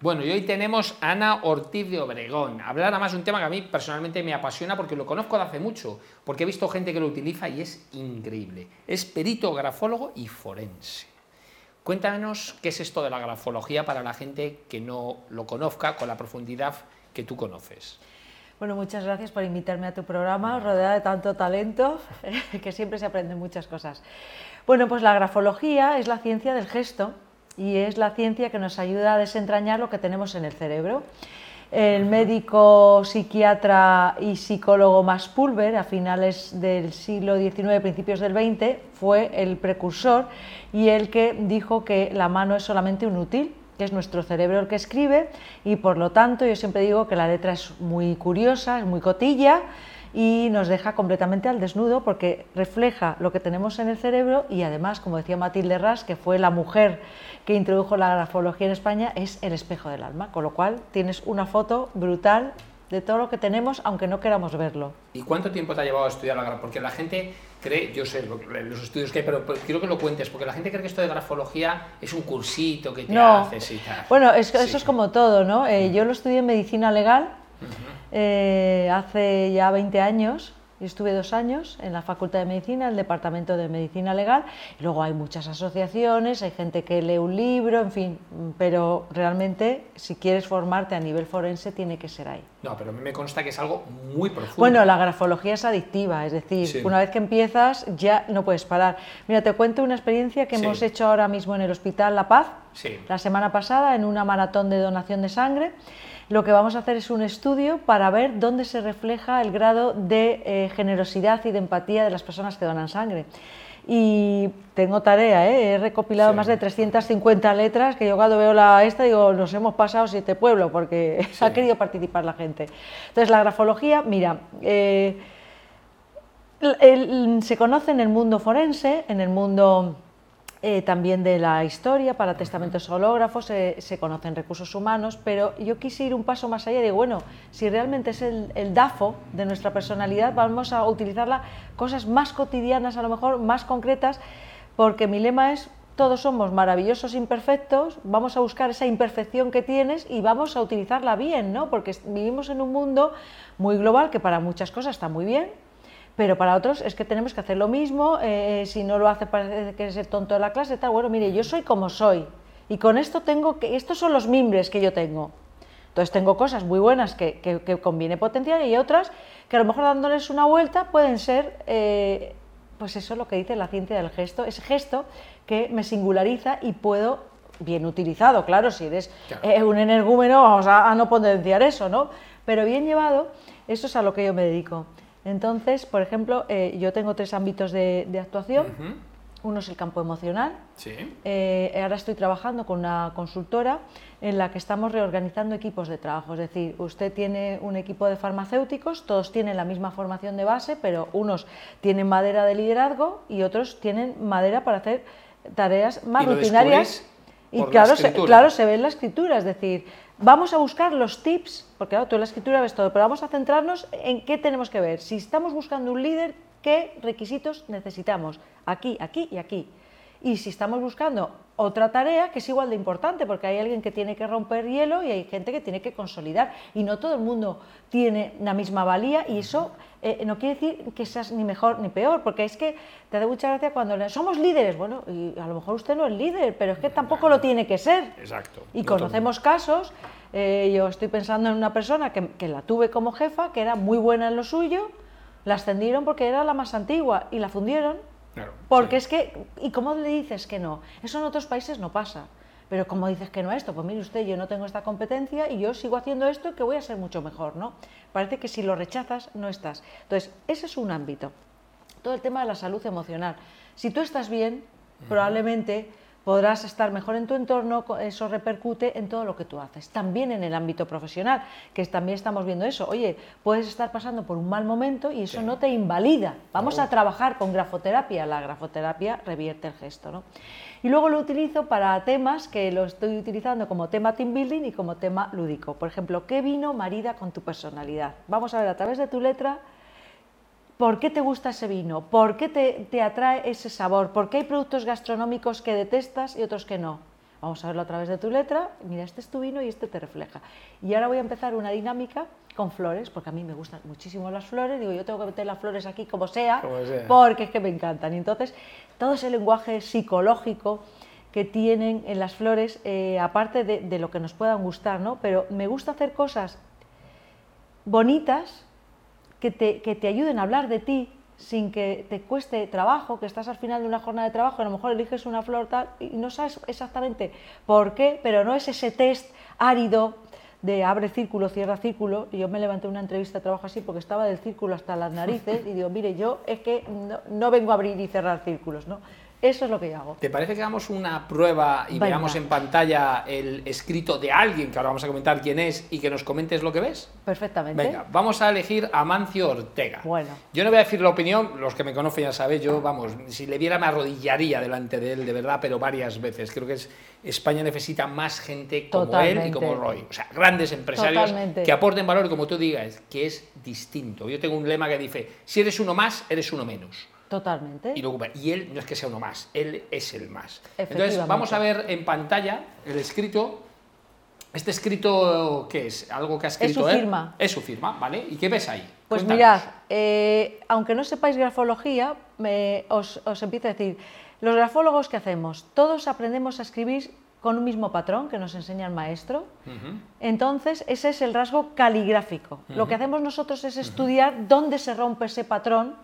Bueno, y hoy tenemos a Ana Ortiz de Obregón. Hablar además de un tema que a mí personalmente me apasiona porque lo conozco de hace mucho, porque he visto gente que lo utiliza y es increíble. Es perito grafólogo y forense. Cuéntanos qué es esto de la grafología para la gente que no lo conozca con la profundidad que tú conoces. Bueno, muchas gracias por invitarme a tu programa, rodeada de tanto talento, que siempre se aprenden muchas cosas. Bueno, pues la grafología es la ciencia del gesto y es la ciencia que nos ayuda a desentrañar lo que tenemos en el cerebro. El médico, psiquiatra y psicólogo Max Pulver, a finales del siglo XIX, principios del XX, fue el precursor y el que dijo que la mano es solamente un útil, que es nuestro cerebro el que escribe y por lo tanto yo siempre digo que la letra es muy curiosa, es muy cotilla y nos deja completamente al desnudo porque refleja lo que tenemos en el cerebro y además, como decía Matilde Ras, que fue la mujer que introdujo la grafología en España, es el espejo del alma, con lo cual tienes una foto brutal de todo lo que tenemos, aunque no queramos verlo. ¿Y cuánto tiempo te ha llevado a estudiar la grafología? Porque la gente cree, yo sé los estudios que hay, pero, quiero que lo cuentes, porque la gente cree que esto de grafología es un cursito que te haces y tal. Bueno, eso es como todo, ¿no? Eh, yo lo estudié en medicina legal eh, hace ya 20 años, estuve dos años en la Facultad de Medicina, el Departamento de Medicina Legal, y luego hay muchas asociaciones, hay gente que lee un libro, en fin, pero realmente si quieres formarte a nivel forense tiene que ser ahí. No, pero a mí me consta que es algo muy profundo. Bueno, la grafología es adictiva, es decir, una vez que empiezas ya no puedes parar. Mira, te cuento una experiencia que hemos hecho ahora mismo en el Hospital La Paz, la semana pasada, en una maratón de donación de sangre lo que vamos a hacer es un estudio para ver dónde se refleja el grado de eh, generosidad y de empatía de las personas que donan sangre. Y tengo tarea, ¿eh? he recopilado más de 350 letras que yo cuando veo la esta digo, nos hemos pasado siete pueblos porque ha querido participar la gente. Entonces la grafología, mira, eh, se conoce en el mundo forense, en el mundo eh, también de la historia, para testamentos hológrafos, se conocen recursos humanos, pero yo quise ir un paso más allá y digo, bueno, si realmente es el, DAFO de nuestra personalidad, vamos a utilizarla cosas más cotidianas, a lo mejor más concretas, porque mi lema es todos somos maravillosos imperfectos, vamos a buscar esa imperfección que tienes y vamos a utilizarla bien, ¿no? Porque vivimos en un mundo muy global que para muchas cosas está muy bien, pero para otros es que tenemos que hacer lo mismo, eh, si no lo hace parece que es el tonto de la clase, tal, bueno, mire, yo soy como soy, y con esto tengo que, estos son los mimbres que yo tengo. Entonces tengo cosas muy buenas que, que, conviene potenciar y otras que a lo mejor dándoles una vuelta pueden ser, eh, pues eso es lo que dice la ciencia del gesto, ese gesto que me singulariza y puedo, bien utilizado, claro, si eres eh, un energúmeno vamos a, a no potenciar eso, ¿no? Pero bien llevado, eso es a lo que yo me dedico. Entonces, por ejemplo, eh, yo tengo tres ámbitos de, actuación. Uno es el campo emocional. Eh, ahora estoy trabajando con una consultora en la que estamos reorganizando equipos de trabajo. Es decir, usted tiene un equipo de farmacéuticos, todos tienen la misma formación de base, pero unos tienen madera de liderazgo y otros tienen madera para hacer tareas más rutinarias. Y claro claro, se ve en la escritura, es decir, Vamos a buscar los tips, porque claro, tú en la escritura ves todo, pero vamos a centrarnos en qué tenemos que ver. Si estamos buscando un líder, ¿qué requisitos necesitamos? Aquí, aquí y aquí. Y si estamos buscando otra tarea que es igual de importante, porque hay alguien que tiene que romper hielo y hay gente que tiene que consolidar. Y no todo el mundo tiene la misma valía y eso eh, no quiere decir que seas ni mejor ni peor, porque es que te da mucha gracia cuando le, somos líderes. Bueno, y a lo mejor usted no es líder, pero es que tampoco lo tiene que ser. Exacto. Y conocemos casos, eh, yo estoy pensando en una persona que, que la tuve como jefa, que era muy buena en lo suyo, la ascendieron porque era la más antigua y la fundieron porque es que, ¿y cómo le dices que no? Eso en otros países no pasa. Pero como dices que no a esto, pues mire usted, yo no tengo esta competencia y yo sigo haciendo esto que voy a ser mucho mejor, ¿no? Parece que si lo rechazas no estás. Entonces, ese es un ámbito. Todo el tema de la salud emocional. Si tú estás bien, probablemente podrás estar mejor en tu entorno, eso repercute en todo lo que tú haces. También en el ámbito profesional, que también estamos viendo eso. Oye, puedes estar pasando por un mal momento y eso no te invalida. Vamos a trabajar con grafoterapia. La grafoterapia revierte el gesto. ¿no? Y luego lo utilizo para temas que lo estoy utilizando como tema team building y como tema lúdico. Por ejemplo, ¿qué vino marida con tu personalidad? Vamos a ver a través de tu letra ¿Por qué te gusta ese vino? ¿Por qué te, atrae ese sabor? ¿Por qué hay productos gastronómicos que detestas y otros que no? Vamos a verlo a través de tu letra, mira, este es tu vino y este te refleja. Y ahora voy a empezar una dinámica con flores, porque a mí me gustan muchísimo las flores, digo, yo tengo que meter las flores aquí como sea, Como sea. porque es que me encantan. Y entonces, todo ese lenguaje psicológico que tienen en las flores, eh, aparte de, de lo que nos puedan gustar, ¿no? Pero me gusta hacer cosas bonitas que te, que te ayuden a hablar de ti sin que te cueste trabajo, que estás al final de una jornada de trabajo, y a lo mejor eliges una flor tal y no sabes exactamente por qué, pero no es ese test árido de abre círculo, cierra círculo. Y yo me levanté una entrevista de trabajo así porque estaba del círculo hasta las narices y digo, mire, yo es que no, no vengo a abrir y cerrar círculos, ¿no? Eso es lo que yo hago. ¿Te parece que hagamos una prueba y Venga. veamos en pantalla el escrito de alguien, que ahora vamos a comentar quién es, y que nos comentes lo que ves? Perfectamente. Venga, vamos a elegir a Mancio Ortega. Bueno. Yo no voy a decir la opinión, los que me conocen ya sabéis, yo, vamos, si le viera me arrodillaría delante de él, de verdad, pero varias veces. Creo que es, España necesita más gente como él y Totalmente. como Roy. O sea, grandes empresarios Totalmente. que aporten valor como tú digas, que es distinto. Yo tengo un lema que dice, si eres uno más, eres uno menos. Totalmente. Y, lo ocupa. y él no es que sea uno más, él es el más. Entonces, vamos a ver en pantalla el escrito. ¿Este escrito qué es? ¿Algo que ha escrito su él? firma. Es su firma, ¿vale? ¿Y qué ves ahí? Pues Cuéntanos. mirad, eh, aunque no sepáis grafología, os, os empiezo a decir, los grafólogos que hacemos, todos aprendemos a escribir con un mismo patrón que nos enseña el maestro. Entonces, ese es el rasgo caligráfico. Lo que hacemos nosotros es estudiar dónde se rompe ese patrón,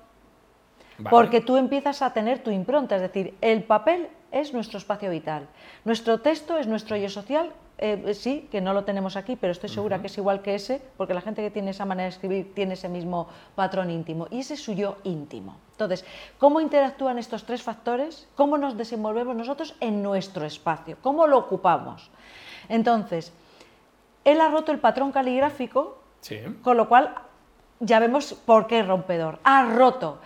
Vale. porque tú empiezas a tener tu impronta, es decir, el papel es nuestro espacio vital, nuestro texto es nuestro yo social, eh, sí, que no lo tenemos aquí, pero estoy segura que es igual que ese, porque la gente que tiene esa manera de escribir tiene ese mismo patrón íntimo, y ese es su yo íntimo. Entonces, ¿cómo interactúan estos tres factores? ¿Cómo nos desenvolvemos nosotros en nuestro espacio? ¿Cómo lo ocupamos? Entonces, él ha roto el patrón caligráfico Sí. con lo cual, ya vemos por qué es rompedor. Ha roto,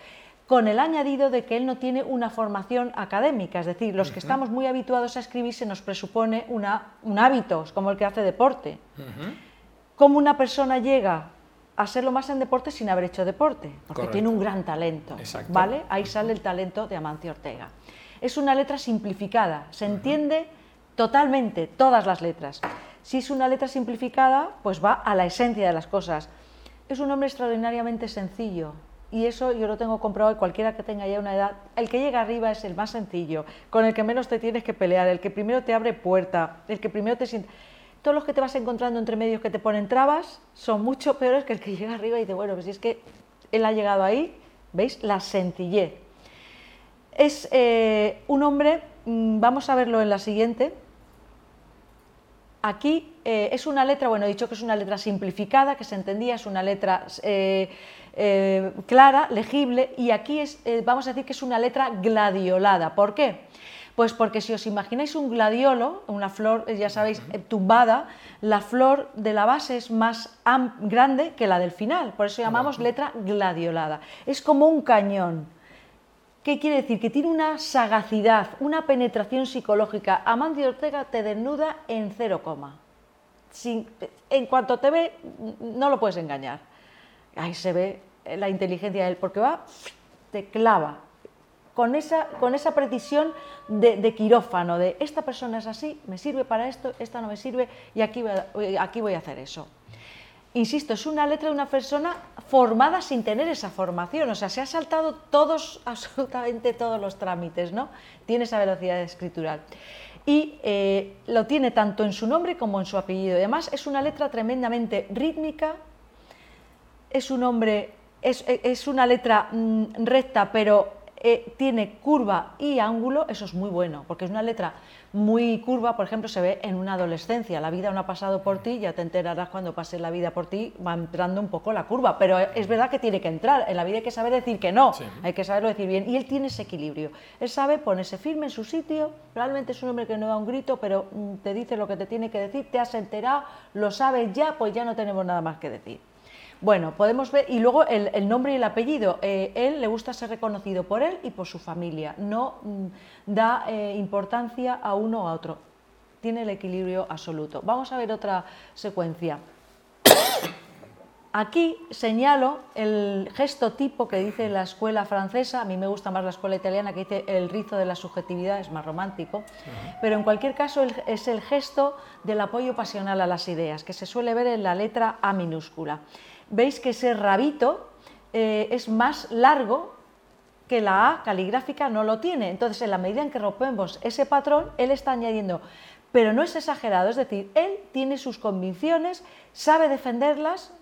con el añadido de que él no tiene una formación académica, es decir, los que estamos muy habituados a escribir se nos presupone una, un hábito, es como el que hace deporte. ¿Cómo una persona llega a serlo más en deporte sin haber hecho deporte? Porque Correcto. tiene un gran talento, Exacto. ¿vale? Ahí sale el talento de Amancio Ortega. Es una letra simplificada, se entiende totalmente, todas las letras. Si es una letra simplificada, pues va a la esencia de las cosas. Es un hombre extraordinariamente sencillo. Y eso yo lo tengo comprobado y cualquiera que tenga ya una edad, el que llega arriba es el más sencillo, con el que menos te tienes que pelear, el que primero te abre puerta, el que primero te siente... Todos los que te vas encontrando entre medios que te ponen trabas son mucho peores que el que llega arriba y dice, bueno, pues si es que él ha llegado ahí, ¿veis? La sencillez. Es eh, un hombre, mm, vamos a verlo en la siguiente, Aquí eh, es una letra, bueno, he dicho que es una letra simplificada, que se entendía, es una letra eh, eh, clara, legible, y aquí es, eh, vamos a decir que es una letra gladiolada. ¿Por qué? Pues porque si os imagináis un gladiolo, una flor, eh, ya sabéis, tumbada, la flor de la base es más grande que la del final, por eso llamamos letra gladiolada. Es como un cañón. ¿Qué quiere decir? Que tiene una sagacidad, una penetración psicológica. Amancio Ortega te desnuda en cero coma. Sin- en cuanto te ve, no lo puedes engañar. Ahí se ve la inteligencia de él, porque va, te clava. Con esa, con esa precisión de, quirófano, de esta persona es así, me sirve para esto, esta no me sirve, y aquí voy a- aquí voy a hacer eso insisto, es una letra de una persona formada sin tener esa formación, o sea, se ha saltado todos, absolutamente todos los trámites, ¿no? Tiene esa velocidad escritural. Y eh, lo tiene tanto en su nombre como en su apellido. Además es una letra tremendamente rítmica, es un hombre, es, es una letra mm, recta, pero eh, tiene curva y ángulo, eso es muy bueno, porque es una letra muy curva, por ejemplo, se ve en una adolescencia, la vida no ha pasado por ti, ya te enterarás cuando pase la vida por ti, va entrando un poco la curva, pero es verdad que tiene que entrar, en la vida hay que saber decir que no, Sí. hay que saberlo decir bien, y él tiene ese equilibrio, él sabe ponerse firme en su sitio, realmente es un hombre que no da un grito, pero mm, te dice lo que te tiene que decir, te has enterado, lo sabes ya, pues ya no tenemos nada más que decir. Bueno, podemos ver, y luego el, el nombre y el apellido. Eh, él le gusta ser reconocido por él y por su familia. No mm, da eh, importancia a uno o a otro. Tiene el equilibrio absoluto. Vamos a ver otra secuencia. Aquí señalo el gesto tipo que dice la escuela francesa, a mí me gusta más la escuela italiana que dice el rizo de la subjetividad, es más romántico, pero en cualquier caso es el gesto del apoyo pasional a las ideas, que se suele ver en la letra A minúscula. Veis que ese rabito eh, es más largo que la A caligráfica no lo tiene, entonces en la medida en que rompemos ese patrón, él está añadiendo, pero no es exagerado, es decir, él tiene sus convicciones, sabe defenderlas,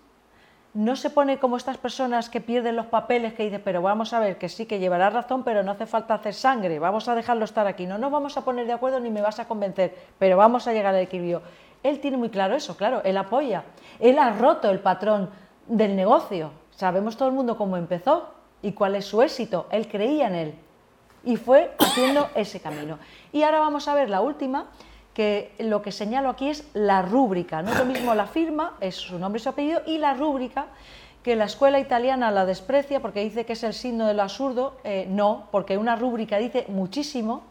no se pone como estas personas que pierden los papeles que dicen, pero vamos a ver, que sí, que llevará razón, pero no hace falta hacer sangre, vamos a dejarlo estar aquí, no nos vamos a poner de acuerdo ni me vas a convencer, pero vamos a llegar al equilibrio. Él tiene muy claro eso, claro, él apoya, él ha roto el patrón del negocio, sabemos todo el mundo cómo empezó y cuál es su éxito, él creía en él y fue haciendo ese camino. Y ahora vamos a ver la última, que lo que señalo aquí es la rúbrica, no es lo mismo la firma, es su nombre y su apellido, y la rúbrica, que la escuela italiana la desprecia porque dice que es el signo del absurdo, eh, no, porque una rúbrica dice muchísimo,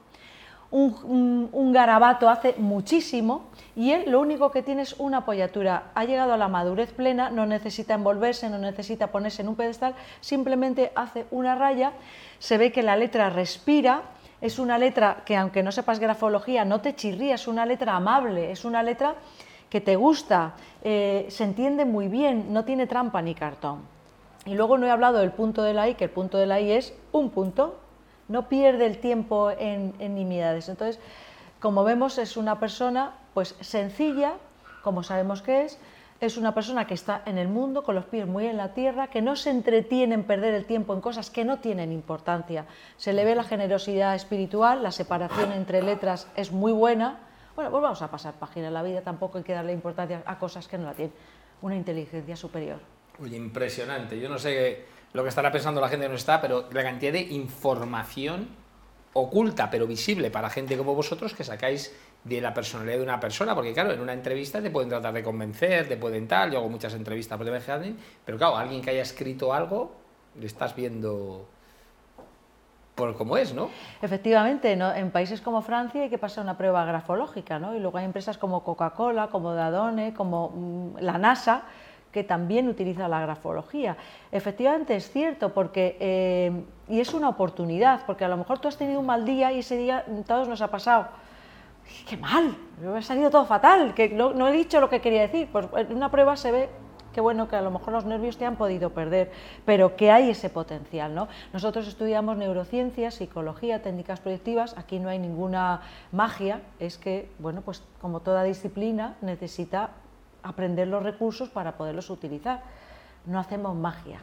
un, garabato hace muchísimo y él lo único que tiene es una apoyatura. Ha llegado a la madurez plena, no necesita envolverse, no necesita ponerse en un pedestal, simplemente hace una raya, se ve que la letra respira, es una letra que aunque no sepas grafología, no te chirría, es una letra amable, es una letra que te gusta, eh, se entiende muy bien, no tiene trampa ni cartón. Y luego no he hablado del punto de la I, que el punto de la I es un punto, no pierde el tiempo en, nimiedades. Entonces, como vemos, es una persona pues sencilla, como sabemos que es, es una persona que está en el mundo, con los pies muy en la tierra, que no se entretiene en perder el tiempo en cosas que no tienen importancia. Se le ve la generosidad espiritual, la separación entre letras es muy buena. Bueno, pues vamos a pasar página en la vida, tampoco hay que darle importancia a cosas que no la tienen. Una inteligencia superior. Oye, impresionante. Yo no sé lo que estará pensando la gente no está, pero la cantidad de información oculta pero visible para gente como vosotros que sacáis de la personalidad de una persona, porque claro, en una entrevista te pueden tratar de convencer, te pueden tal, yo hago muchas entrevistas por pero claro, alguien que haya escrito algo, le estás viendo por cómo es, ¿no? Efectivamente, ¿no? en países como Francia hay que pasar una prueba grafológica, ¿no? Y luego hay empresas como Coca-Cola, como Dadone, como mm, la NASA, que también utiliza la grafología. Efectivamente es cierto, porque, eh, y es una oportunidad, porque a lo mejor tú has tenido un mal día y ese día todos nos ha pasado qué mal, me ha salido todo fatal, que no, he dicho lo que quería decir. Pues en una prueba se ve que bueno, que a lo mejor los nervios te han podido perder, pero que hay ese potencial, ¿no? Nosotros estudiamos neurociencias, psicología, técnicas proyectivas, aquí no hay ninguna magia, es que, bueno, pues como toda disciplina necesita aprender los recursos para poderlos utilizar. No hacemos magia.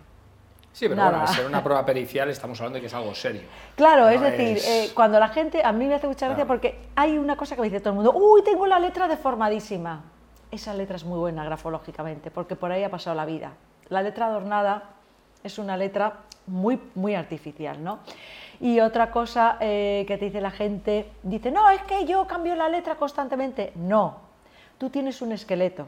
Sí, pero bueno, al ser una prueba pericial estamos hablando de que es algo serio. Claro, es decir, eh, cuando la gente, a mí me hace mucha gracia porque hay una cosa que me dice todo el mundo, uy, tengo la letra deformadísima. Esa letra es muy buena grafológicamente, porque por ahí ha pasado la vida. La letra adornada es una letra muy, muy artificial, ¿no? Y otra cosa eh, que te dice la gente, dice, no, es que yo cambio la letra constantemente. No, tú tienes un esqueleto,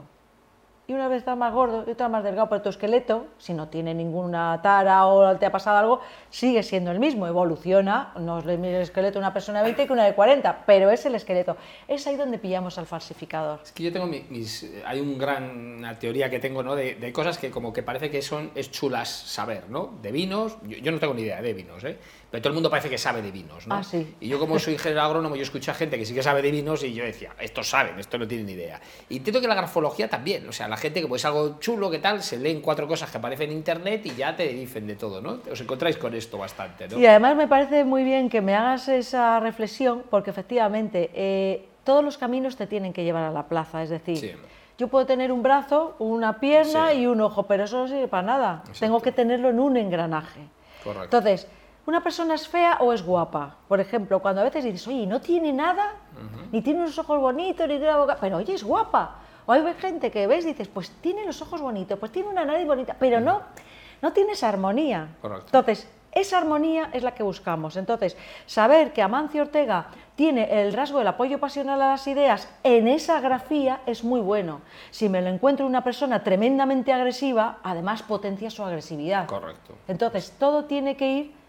y una vez estás más gordo y otra más delgado, pero tu esqueleto, si no tiene ninguna tara o te ha pasado algo, sigue siendo el mismo, evoluciona, no es el esqueleto de una persona de 20 que una de 40, pero es el esqueleto. Es ahí donde pillamos al falsificador. Es que yo tengo mis, hay un gran, una teoría que tengo, ¿no? De, cosas que como que parece que son, es chulas saber, ¿no? De vinos, yo, no tengo ni idea de vinos, ¿eh? Pero todo el mundo parece que sabe de vinos, ¿no? Ah, sí. Y yo como soy ingeniero agrónomo, yo escucho a gente que sí que sabe de vinos y yo decía, estos saben, estos no tienen ni idea. Y entiendo que la grafología también, o sea, la gente que pues algo chulo, que tal, se leen cuatro cosas que aparecen en internet y ya te dicen de todo, ¿no? Os encontráis con esto bastante, ¿no? Y además me parece muy bien que me hagas esa reflexión, porque efectivamente eh, todos los caminos te tienen que llevar a la plaza, es decir... Yo puedo tener un brazo, una pierna y un ojo, pero eso no sirve para nada. Tengo que tenerlo en un engranaje. Correcto. Entonces, ¿una persona es fea o es guapa? Por ejemplo, cuando a veces dices, oye, no tiene nada, ni tiene unos ojos bonitos, ni tiene la boca, pero oye, es guapa. O hay gente que ves y dices, pues tiene los ojos bonitos, pues tiene una nariz bonita, pero no, no tiene esa armonía. Entonces, esa armonía es la que buscamos. Entonces, saber que Amancio Ortega tiene el rasgo del apoyo pasional a las ideas en esa grafía es muy bueno. Si me lo encuentro una persona tremendamente agresiva, además potencia su agresividad. Correcto. Entonces, todo tiene que ir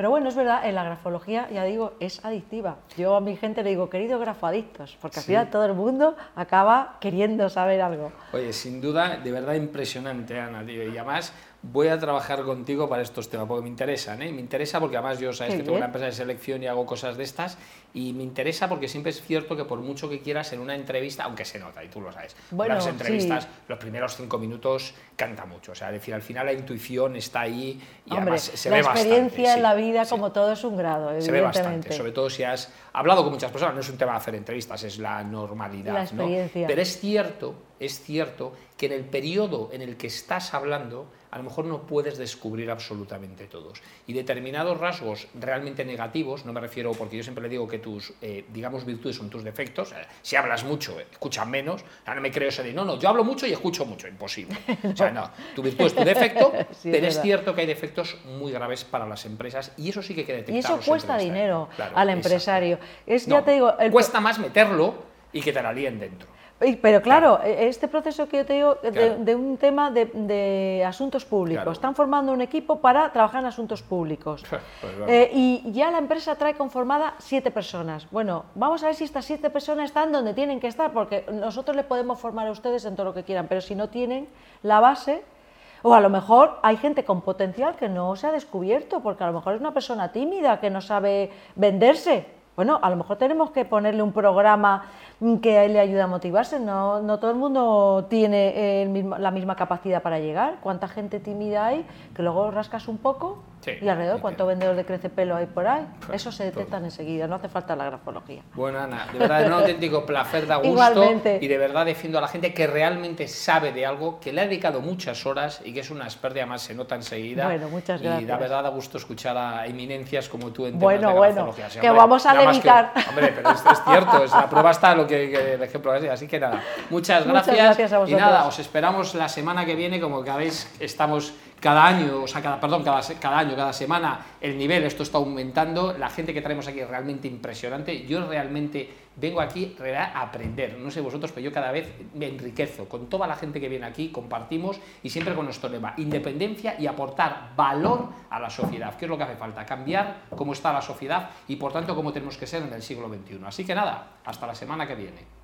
Pero bueno, es verdad, en la grafología, ya digo, es adictiva. Yo a mi gente le digo, querido grafoadictos, porque al final todo el mundo acaba queriendo saber algo. Oye, sin duda, de verdad impresionante, Ana, tío. Y además, voy a trabajar contigo para estos temas, porque me interesan, ¿eh? Me interesa porque además yo, sabes que tengo una empresa de selección y hago cosas de estas, y me interesa porque siempre es cierto que por mucho que quieras en una entrevista, aunque se nota, y tú lo sabes, bueno, las entrevistas, los primeros cinco minutos canta mucho, o sea, decir, al final la intuición está ahí y además se ve bastante. La experiencia en la vida, como todo, es un grado, evidentemente. Se ve bastante, sobre todo si has hablado con muchas personas, no es un tema de hacer entrevistas, es la normalidad, la experiencia. ¿no? Pero es cierto, es cierto que en el periodo en el que estás hablando, a lo mejor no puedes descubrir absolutamente todos. Y determinados rasgos realmente negativos, no me refiero, porque yo siempre le digo que tus, eh, digamos, virtudes son tus defectos, eh, si hablas mucho, eh, escuchas menos, no me creo eso de, no, no, yo hablo mucho y escucho mucho, imposible. O sea, no, tu virtud es tu defecto, pero es, cierto que hay defectos muy graves para las empresas y eso sí que hay que detectarlo. Y eso cuesta dinero al empresario. Es, ya te digo, Cuesta más meterlo y que te la líen dentro. Pero claro, e, este proceso que yo te digo de, un tema de, asuntos públicos, están formando un equipo para trabajar en asuntos públicos. Pues eh, y ya la empresa trae conformada siete personas. Bueno, vamos a ver si estas siete personas están donde tienen que estar, porque nosotros le podemos formar a ustedes en todo lo que quieran, pero si no tienen la base, o a lo mejor hay gente con potencial que no se ha descubierto, porque a lo mejor es una persona tímida que no sabe venderse. Bueno, a lo mejor tenemos que ponerle un programa que le ayude a motivarse. No, no todo el mundo tiene la misma capacidad para llegar. ¿Cuánta gente tímida hay que luego rascas un poco y alrededor cuánto vendedor de crece pelo hay por ahí? Eso se detectan enseguida, no hace falta la grafología. Bueno, Ana, de verdad es un auténtico placer, da gusto y de verdad defiendo a la gente que realmente sabe de algo, que le ha dedicado muchas horas y que es una experta, además se nota enseguida. Bueno, muchas gracias. Y da verdad da gusto escuchar a eminencias como tú en temas bueno, de grafología. Bueno, que vamos a dedicar. hombre, pero esto es cierto, es la prueba está lo que, el ejemplo es. Así que nada, muchas gracias. Muchas gracias a vosotros. Y nada, os esperamos la semana que viene, como que veis, estamos cada año, o sea, cada, perdón, cada, cada, año, cada semana, el nivel, esto está aumentando, la gente que traemos aquí es realmente impresionante, yo realmente vengo aquí a aprender, no sé vosotros, pero yo cada vez me enriquezo con toda la gente que viene aquí, compartimos y siempre con nuestro lema, independencia y aportar valor a la sociedad, que es lo que hace falta, cambiar cómo está la sociedad y por tanto cómo tenemos que ser en el siglo XXI. Así que nada, hasta la semana que viene.